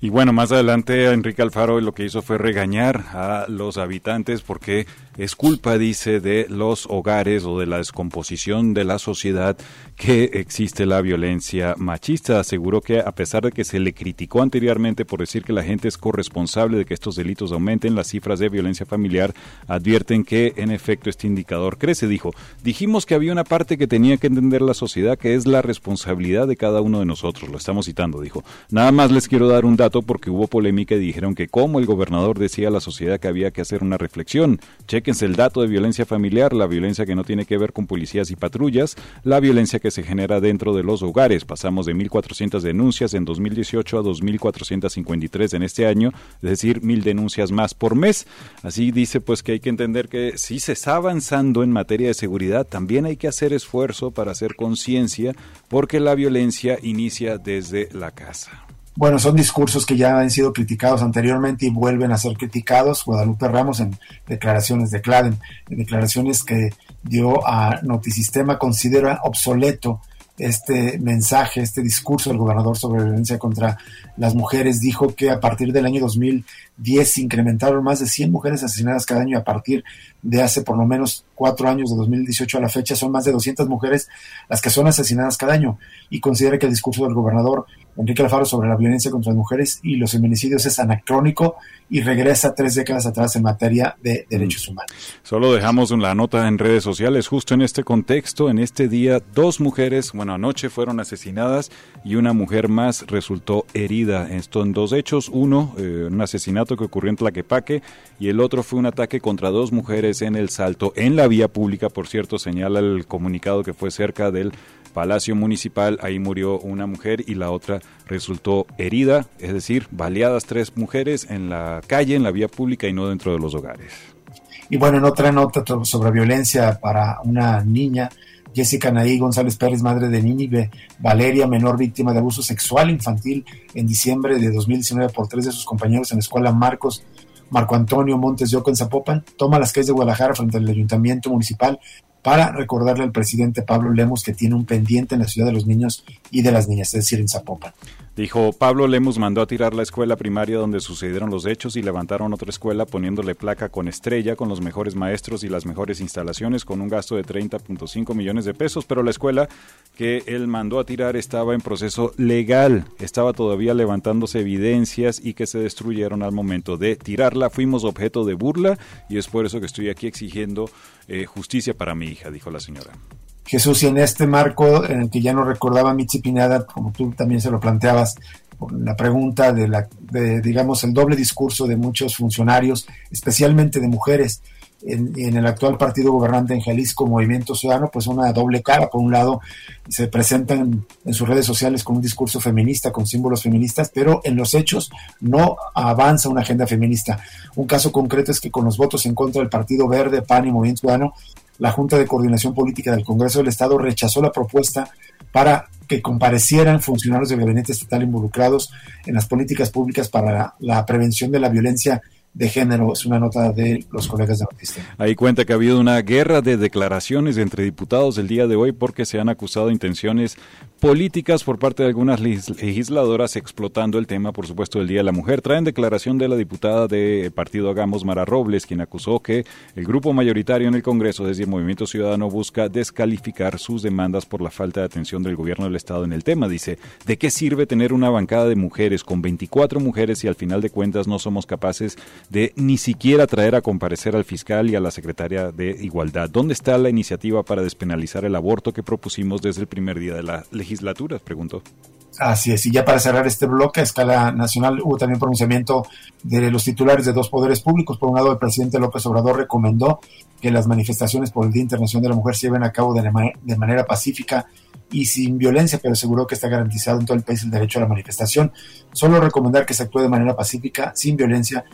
Y bueno, más adelante Enrique Alfaro lo que hizo fue regañar a los habitantes porque es culpa, dice, de los hogares o de la descomposición de la sociedad que existe la violencia machista. Aseguró que a pesar de que se le criticó anteriormente por decir que la gente es corresponsable de que estos delitos aumenten, las cifras de violencia familiar advierten que en efecto este indicador crece. Dijo, dijimos que había una parte que tenía que entender la sociedad que es la responsabilidad de cada uno de nosotros. Lo estamos citando, dijo. Nada más les quiero dar un dato porque hubo polémica y dijeron que como el gobernador decía a la sociedad que había que hacer una reflexión. Chequense el dato de violencia familiar, la violencia que no tiene que ver con policías y patrullas, la violencia que se genera dentro de los hogares. Pasamos de 1.400 denuncias en 2018 a 2.453 en este año, es decir, mil denuncias más por mes. Así dice pues que hay que entender que si se está avanzando en materia de seguridad, también hay que hacer esfuerzo para hacer conciencia porque la violencia inicia desde la casa.
Bueno, son discursos que ya han sido criticados anteriormente y vuelven a ser criticados. Guadalupe Ramos en declaraciones de Claden, en declaraciones que dio a Notisistema, considera obsoleto este mensaje, este discurso del gobernador sobre violencia contra las mujeres. Dijo que a partir del año 2010 se incrementaron más de 100 mujeres asesinadas cada año y a partir de hace por lo menos cuatro años, de 2018 a la fecha, son más de 200 mujeres las que son asesinadas cada año. Y considera que el discurso del gobernador Enrique Alfaro sobre la violencia contra las mujeres y los feminicidios es anacrónico y regresa tres décadas atrás en materia de derechos humanos.
Solo dejamos la nota en redes sociales. Justo en este contexto, en este día, dos mujeres, bueno, anoche fueron asesinadas y una mujer más resultó herida. Esto en dos hechos. Uno, eh, un asesinato que ocurrió en Tlaquepaque y el otro fue un ataque contra dos mujeres en El Salto, en la vía pública, por cierto, señala el comunicado que fue cerca del Palacio Municipal, ahí murió una mujer y la otra resultó herida, es decir, baleadas tres mujeres en la calle, en la vía pública y no dentro de los hogares.
Y bueno, en otra nota sobre violencia para una niña, Jessica Naí González Pérez, madre de Nínive, Valeria, menor víctima de abuso sexual infantil en diciembre de 2019 por tres de sus compañeros en la escuela Marcos Marco Antonio Montes de Oco en Zapopan, toma las calles de Guadalajara frente al ayuntamiento municipal para recordarle al presidente Pablo Lemos que tiene un pendiente en la ciudad de los niños y de las niñas, es decir, en Zapopan.
Dijo, Pablo Lemos mandó a tirar la escuela primaria donde sucedieron los hechos y levantaron otra escuela poniéndole placa con estrella, con los mejores maestros y las mejores instalaciones, con un gasto de 30.5 millones de pesos, pero la escuela que él mandó a tirar estaba en proceso legal, estaba todavía levantándose evidencias y que se destruyeron al momento de tirarla. Fuimos objeto de burla y es por eso que estoy aquí exigiendo eh, justicia para mi hija, dijo la señora.
Jesús, y en este marco en el que ya no recordaba Mitzi Pineda, como tú también se lo planteabas, la pregunta de la, de, digamos, el doble discurso de muchos funcionarios, especialmente de mujeres, en, en, el actual partido gobernante en Jalisco, Movimiento Ciudadano, pues una doble cara. Por un lado, se presentan en sus redes sociales con un discurso feminista, con símbolos feministas, pero en los hechos no avanza una agenda feminista. Un caso concreto es que con los votos en contra del Partido Verde, PAN y Movimiento Ciudadano, la Junta de Coordinación Política del Congreso del Estado rechazó la propuesta para que comparecieran funcionarios del gabinete estatal involucrados en las políticas públicas para la, prevención de la violencia de género. Es una nota de los colegas de Batista.
Ahí cuenta que ha habido una guerra de declaraciones entre diputados el día de hoy porque se han acusado intenciones políticas por parte de algunas legisladoras explotando el tema, por supuesto, del Día de la Mujer. Traen declaración de la diputada del partido Hagamos, Mara Robles, quien acusó que el grupo mayoritario en el Congreso, desde el Movimiento Ciudadano, busca descalificar sus demandas por la falta de atención del gobierno del Estado en el tema. Dice, ¿de qué sirve tener una bancada de mujeres con 24 mujeres si al final de cuentas no somos capaces de ni siquiera traer a comparecer al fiscal y a la secretaria de Igualdad? ¿Dónde está la iniciativa para despenalizar el aborto que propusimos desde el primer día de la legislatura? Preguntó.
Así es, y ya para cerrar este bloque a escala nacional hubo también pronunciamiento de los titulares de dos poderes públicos. Por un lado, el presidente López Obrador recomendó que las manifestaciones por el Día Internacional de la Mujer se lleven a cabo de, de manera pacífica y sin violencia, pero aseguró que está garantizado en todo el país el derecho a la manifestación. Solo recomendar que se actúe de manera pacífica, sin violencia,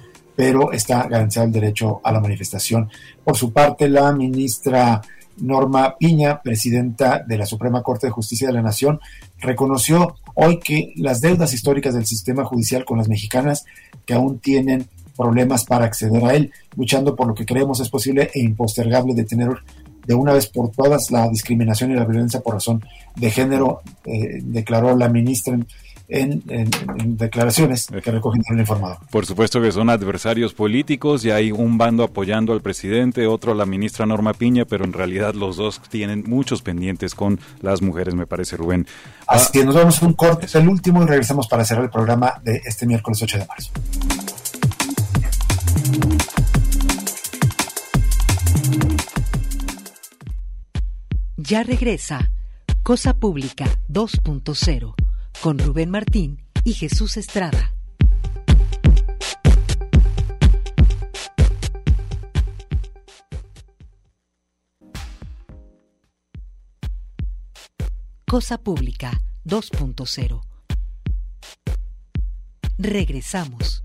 pero está garantizado el derecho a la manifestación. Por su parte, la ministra Norma Piña, presidenta de la Suprema Corte de Justicia de la Nación, reconoció hoy que las deudas históricas del sistema judicial con las mexicanas que aún tienen problemas para acceder a él, luchando por lo que creemos es posible e impostergable detener de una vez por todas la discriminación y la violencia por razón de género, eh, declaró la ministra en, declaraciones que recogen el informador.
Por supuesto que son adversarios políticos y hay un bando apoyando al presidente, otro a la ministra Norma Piña, pero en realidad los dos tienen muchos pendientes con las mujeres, me parece, Rubén.
Así que nos vamos a un corte, es el último y regresamos para cerrar el programa de este miércoles 8 de marzo.
Ya regresa Cosa Pública 2.0 con Rubén Martín y Jesús Estrada. Cosa Pública 2.0. Regresamos.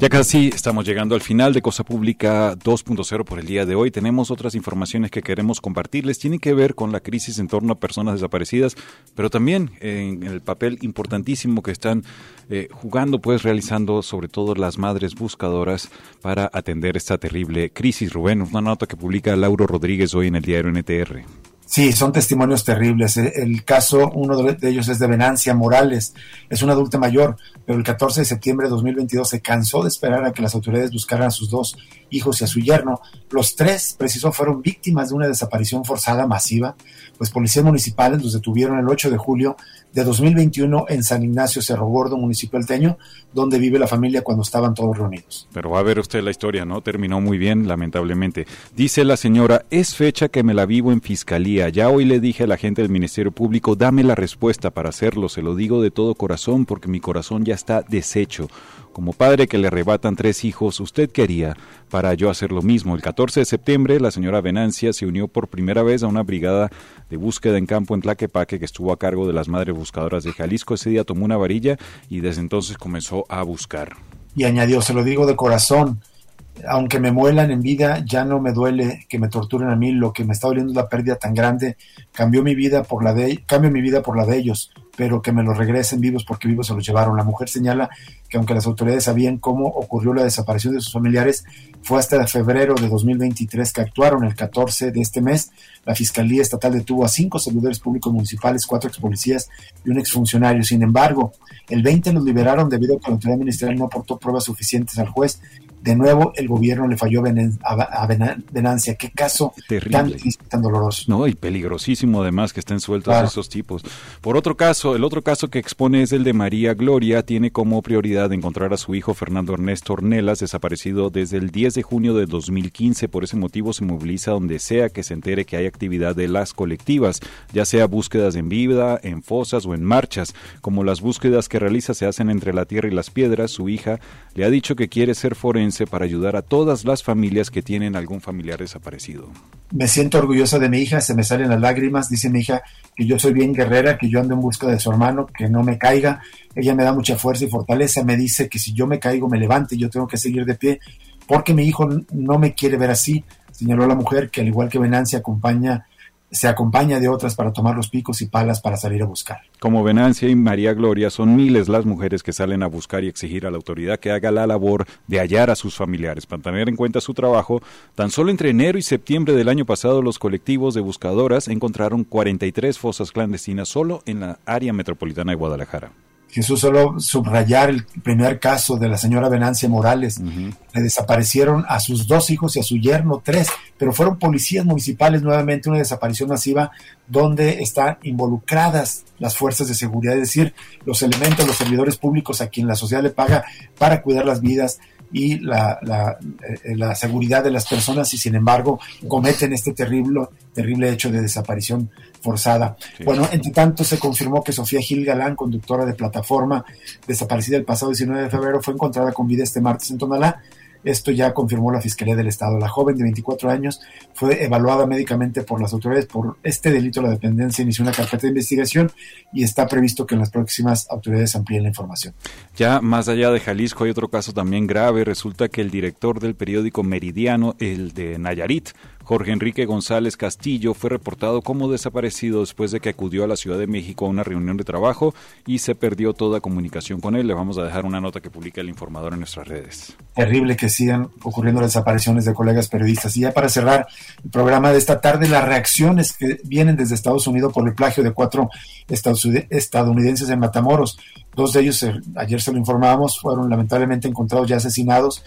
Ya casi estamos llegando al final de Cosa Pública 2.0 por el día de hoy. Tenemos otras informaciones que queremos compartirles. Tienen que ver con la crisis en torno a personas desaparecidas, pero también en el papel importantísimo que están eh, jugando, pues realizando sobre todo las madres buscadoras para atender esta terrible crisis. Rubén, una nota que publica Lauro Rodríguez hoy en el diario NTR.
Sí, son testimonios terribles. Eh, el caso, uno de ellos es de Venancia Morales, es una adulta mayor, pero el 14 de septiembre de 2022 se cansó de esperar a que las autoridades buscaran a sus dos hijos y a su yerno. Los tres, preciso, fueron víctimas de una desaparición forzada masiva, pues policías municipales los detuvieron el 8 de julio de 2021 en San Ignacio Cerro Gordo, municipio alteño, donde vive la familia cuando estaban todos reunidos.
Pero va a ver usted la historia, ¿no? Terminó muy bien, lamentablemente. Dice la señora, es fecha que me la vivo en fiscalía. Ya hoy le dije a la gente del Ministerio Público, dame la respuesta para hacerlo. Se lo digo de todo corazón porque mi corazón ya está deshecho. Como padre que le arrebatan tres hijos, ¿usted qué haría para yo hacer lo mismo? El 14 de septiembre, la señora Venancia se unió por primera vez a una brigada de búsqueda en campo en Tlaquepaque que estuvo a cargo de las madres buscadoras de Jalisco. Ese día tomó una varilla y desde entonces comenzó a buscar.
Y añadió, se lo digo de corazón, aunque me muelan en vida, ya no me duele que me torturen a mí, lo que me está doliendo es la pérdida tan grande, cambió mi vida por la de cambio mi vida por la de ellos, pero que me los regresen vivos porque vivos se los llevaron. La mujer señala que aunque las autoridades sabían cómo ocurrió la desaparición de sus familiares, fue hasta febrero de 2023 que actuaron. El 14 de este mes, la Fiscalía Estatal detuvo a cinco servidores públicos municipales, cuatro ex policías y un exfuncionario. Sin embargo, el 20 los liberaron debido a que la autoridad ministerial no aportó pruebas suficientes al juez de nuevo el gobierno le falló a Venancia. Qué caso tan, tan doloroso.
No, y peligrosísimo además que estén sueltos esos tipos. Por otro caso, el otro caso que expone es el de María Gloria. Tiene como prioridad encontrar a su hijo Fernando Ernesto Ornelas, desaparecido desde el 10 de junio de 2015. Por ese motivo se moviliza donde sea que se entere que hay actividad de las colectivas, ya sea búsquedas en vida, en fosas o en marchas. Como las búsquedas que realiza se hacen entre la tierra y las piedras, su hija le ha dicho que quiere ser forense para ayudar a todas las familias que tienen algún familiar desaparecido.
Me siento orgullosa de mi hija, se me salen las lágrimas, dice mi hija que yo soy bien guerrera, que yo ando en busca de su hermano, que no me caiga. Ella me da mucha fuerza y fortaleza, me dice que si yo me caigo me levante, yo tengo que seguir de pie, porque mi hijo no me quiere ver así, señaló la mujer que al igual que Venancia acompaña se acompaña de otras para tomar los picos y palas para salir a buscar.
Como Venancia y María Gloria, son miles las mujeres que salen a buscar y exigir a la autoridad que haga la labor de hallar a sus familiares. Para tener en cuenta su trabajo, tan solo entre enero y septiembre del año pasado, los colectivos de buscadoras encontraron 43 fosas clandestinas solo en la área metropolitana de Guadalajara.
Jesús, solo subrayar el primer caso de la señora Venancia Morales. Le desaparecieron a sus dos hijos y a su yerno, tres, pero fueron policías municipales nuevamente, una desaparición masiva donde están involucradas las fuerzas de seguridad, es decir, los elementos, los servidores públicos a quien la sociedad le paga para cuidar las vidas y la, la, eh, la, seguridad de las personas y sin embargo cometen este terrible, terrible hecho de desaparición forzada. Bueno, entre tanto se confirmó que Sofía Gil Galán, conductora de plataforma desaparecida el pasado 19 de febrero, fue encontrada con vida este martes en Tonalá esto ya confirmó la Fiscalía del Estado. La joven de 24 años fue evaluada médicamente por las autoridades por este delito. La dependencia inició una carpeta de investigación y está previsto que en las próximas autoridades amplíen la información.
Ya más allá de Jalisco hay otro caso también grave. Resulta que el director del periódico Meridiano, el de Nayarit, Jorge Enrique González Castillo fue reportado como desaparecido después de que acudió a la Ciudad de México a una reunión de trabajo y se perdió toda comunicación con él. Le vamos a dejar una nota que publica el informador en nuestras redes.
Terrible que sigan ocurriendo desapariciones de colegas periodistas. Y ya para cerrar el programa de esta tarde, las reacciones que vienen desde Estados Unidos por el plagio de cuatro estadounidenses en Matamoros. Dos de ellos, ayer se lo informábamos, fueron lamentablemente encontrados ya asesinados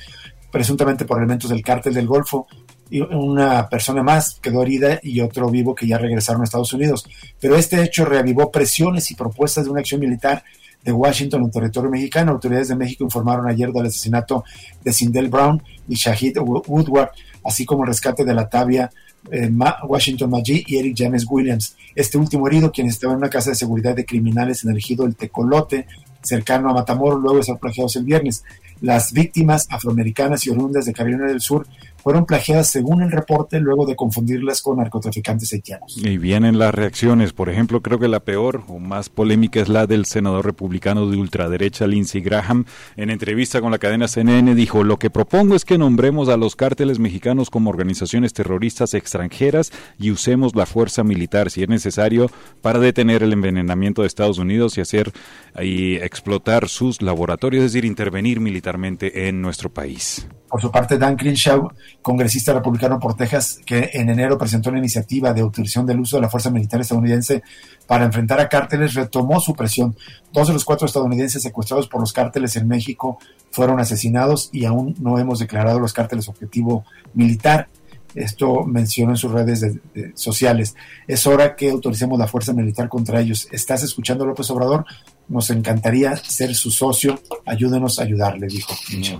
presuntamente por elementos del cártel del Golfo una persona más quedó herida y otro vivo que ya regresaron a Estados Unidos. Pero este hecho reavivó presiones y propuestas de una acción militar de Washington en territorio mexicano. Autoridades de México informaron ayer del asesinato de Sindel Brown y Shahid Woodward, así como el rescate de la tabia eh, Washington Maggi y Eric James Williams. Este último herido, quien estaba en una casa de seguridad de criminales en el ejido El Tecolote, cercano a Matamoros, luego de ser plagiados el viernes. Las víctimas afroamericanas y oriundas de Carolina del Sur fueron plagiadas según el reporte luego de confundirlas con narcotraficantes haitianos.
Y vienen las reacciones. Por ejemplo, creo que la peor o más polémica es la del senador republicano de ultraderecha Lindsey Graham. En entrevista con la cadena CNN dijo, lo que propongo es que nombremos a los cárteles mexicanos como organizaciones terroristas extranjeras y usemos la fuerza militar si es necesario para detener el envenenamiento de Estados Unidos y hacer y explotar sus laboratorios, es decir, intervenir militarmente en nuestro país.
Por su parte, Dan Crenshaw, congresista republicano por Texas, que en enero presentó una iniciativa de autorización del uso de la fuerza militar estadounidense para enfrentar a cárteles, retomó su presión. Dos de los cuatro estadounidenses secuestrados por los cárteles en México fueron asesinados y aún no hemos declarado los cárteles objetivo militar. Esto mencionó en sus redes sociales. Es hora que autoricemos la fuerza militar contra ellos. ¿Estás escuchando, López Obrador? Nos encantaría ser su socio. Ayúdenos a ayudarle, dijo.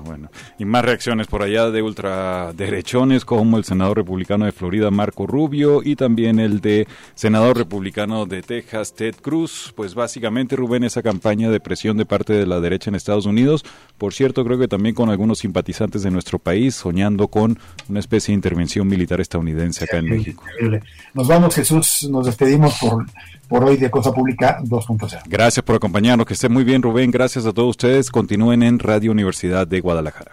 bueno. Y más reacciones por allá de ultraderechones, como el senador republicano de Florida, Marco Rubio, y también el de senador republicano de Texas, Ted Cruz. Pues básicamente, Rubén, esa campaña de presión de parte de la derecha en Estados Unidos. Por cierto, creo que también con algunos simpatizantes de nuestro país, soñando con una especie de intervención militar estadounidense acá en México.
Nos vamos, Jesús. Nos despedimos por por hoy de Cosa Pública 2.0.
Gracias por acompañarnos, que esté muy bien Rubén, gracias a todos ustedes, continúen en Radio Universidad de Guadalajara.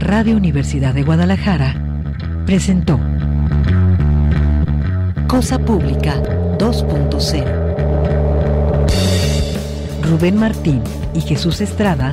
Radio Universidad de Guadalajara presentó Cosa Pública 2.0. Rubén Martín y Jesús Estrada